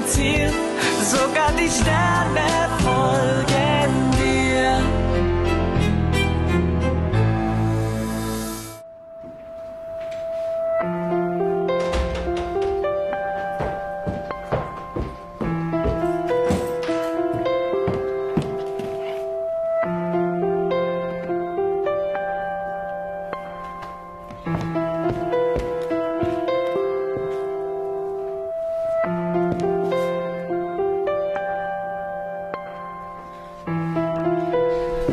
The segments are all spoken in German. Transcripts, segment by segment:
mein Ziel, sogar die Sterne folgen.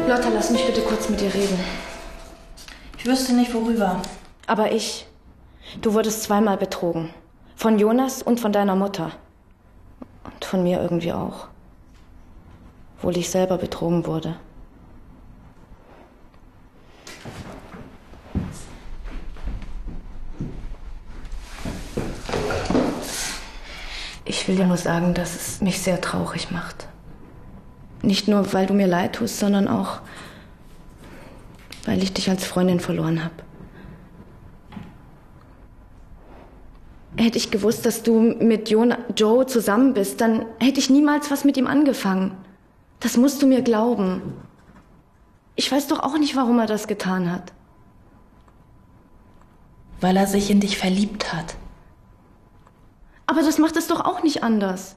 Lotta, lass mich bitte kurz mit dir reden. Ich wüsste nicht worüber. Aber ich. Du wurdest zweimal betrogen. Von Jonas und von deiner Mutter. Und von mir irgendwie auch. Obwohl ich selber betrogen wurde. Ich will dir nur sagen, dass es mich sehr traurig macht. Nicht nur, weil du mir leid tust, sondern auch, weil ich dich als Freundin verloren habe. Hätte ich gewusst, dass du mit Joe zusammen bist, dann hätte ich niemals was mit ihm angefangen. Das musst du mir glauben. Ich weiß doch auch nicht, warum er das getan hat. Weil er sich in dich verliebt hat. Aber das macht es doch auch nicht anders.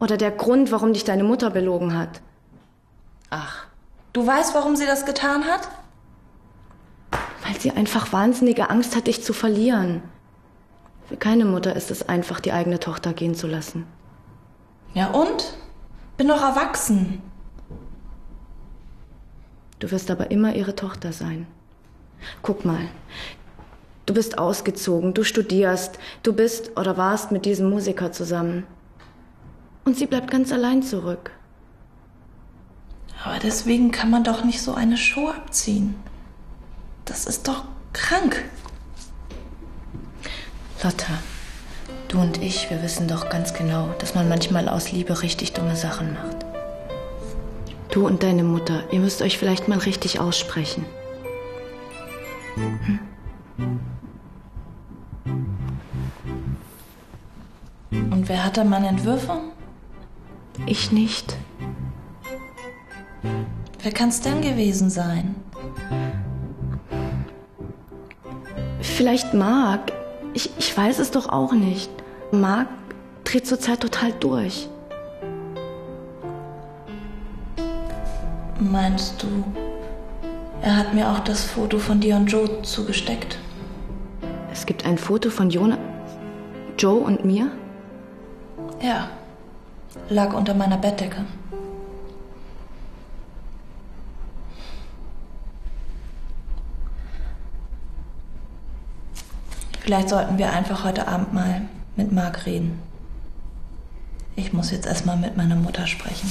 Oder der Grund, warum dich deine Mutter belogen hat. Ach, du weißt, warum sie das getan hat? Weil sie einfach wahnsinnige Angst hat, dich zu verlieren. Für keine Mutter ist es einfach, die eigene Tochter gehen zu lassen. Ja und? Bin doch erwachsen. Du wirst aber immer ihre Tochter sein. Guck mal, du bist ausgezogen, du studierst, du bist oder warst mit diesem Musiker zusammen. Und sie bleibt ganz allein zurück. Aber deswegen kann man doch nicht so eine Show abziehen. Das ist doch krank. Lotta, du und ich, wir wissen doch ganz genau, dass man manchmal aus Liebe richtig dumme Sachen macht. Du und deine Mutter, ihr müsst euch vielleicht mal richtig aussprechen. Hm? Und wer hat da meine Entwürfe? Ich nicht. Wer kann's denn gewesen sein? Vielleicht Marc. Ich, ich weiß es doch auch nicht. Marc dreht zurzeit total durch. Meinst du, er hat mir auch das Foto von dir und Joe zugesteckt? Es gibt ein Foto von Jona, Joe und mir? Ja, lag unter meiner Bettdecke. Vielleicht sollten wir einfach heute Abend mal mit Marc reden. Ich muss jetzt erstmal mit meiner Mutter sprechen.